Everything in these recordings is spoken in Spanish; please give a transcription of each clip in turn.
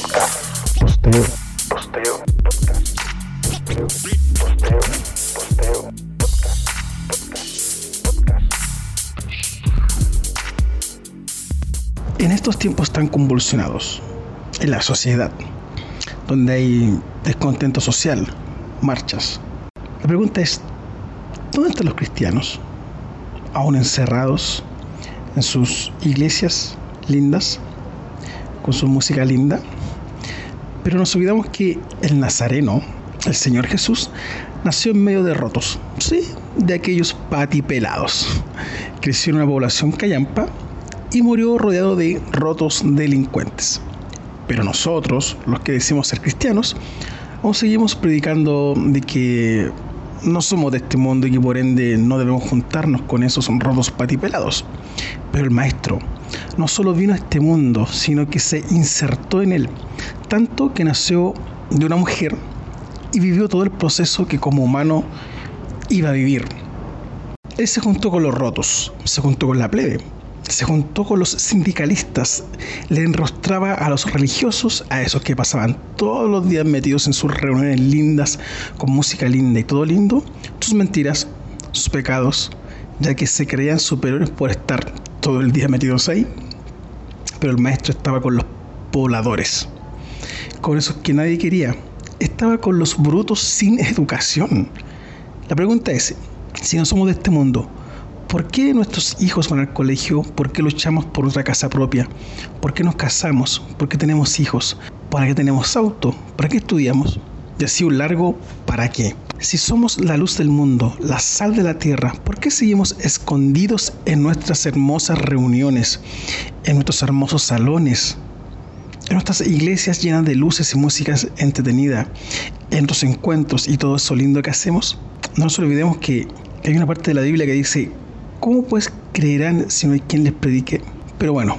Podcast. Posteo. Posteo. Posteo. Posteo. En estos tiempos tan convulsionados en la sociedad, donde hay descontento social, marchas, la pregunta es, ¿dónde están los cristianos? ¿Aún encerrados en sus iglesias lindas, con su música linda? Pero nos olvidamos que el Nazareno, el Señor Jesús, nació en medio de rotos, sí, de aquellos patipelados. Creció en una población callampa y murió rodeado de rotos delincuentes. Pero nosotros, los que decimos ser cristianos, aún seguimos predicando de que no somos de este mundo y que por ende no debemos juntarnos con esos rotos patipelados. Pero el Maestro no solo vino a este mundo, sino que se insertó en él, tanto que nació de una mujer y vivió todo el proceso que como humano iba a vivir. Él se juntó con los rotos, se juntó con la plebe, se juntó con los sindicalistas, le enrostraba a los religiosos, a esos que pasaban todos los días metidos en sus reuniones lindas, con música linda y todo lindo, sus mentiras, sus pecados, ya que se creían superiores por estar todo el día metidos ahí. Pero el maestro estaba con los pobladores, con esos que nadie quería, estaba con los brutos sin educación. La pregunta es, si no somos de este mundo, ¿Por qué nuestros hijos van al colegio? ¿Por qué luchamos por nuestra casa propia? ¿Por qué nos casamos? ¿Por qué tenemos hijos? ¿Para qué tenemos auto? ¿Para qué estudiamos? Y así un largo ¿para qué? Si somos la luz del mundo, la sal de la tierra, ¿por qué seguimos escondidos en nuestras hermosas reuniones, en nuestros hermosos salones, en nuestras iglesias llenas de luces y músicas entretenidas, en nuestros encuentros y todo eso lindo que hacemos? No nos olvidemos que hay una parte de la Biblia que dice, ¿cómo pues creerán si no hay quien les predique? Pero bueno,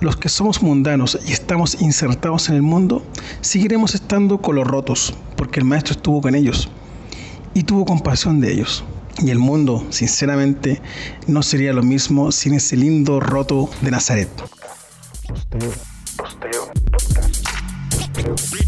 los que somos mundanos y estamos insertados en el mundo, seguiremos estando con los rotos, porque el Maestro estuvo con ellos y tuvo compasión de ellos. Y el mundo, sinceramente, no sería lo mismo sin ese lindo roto de Nazaret. Posteo. Posteo. Posteo.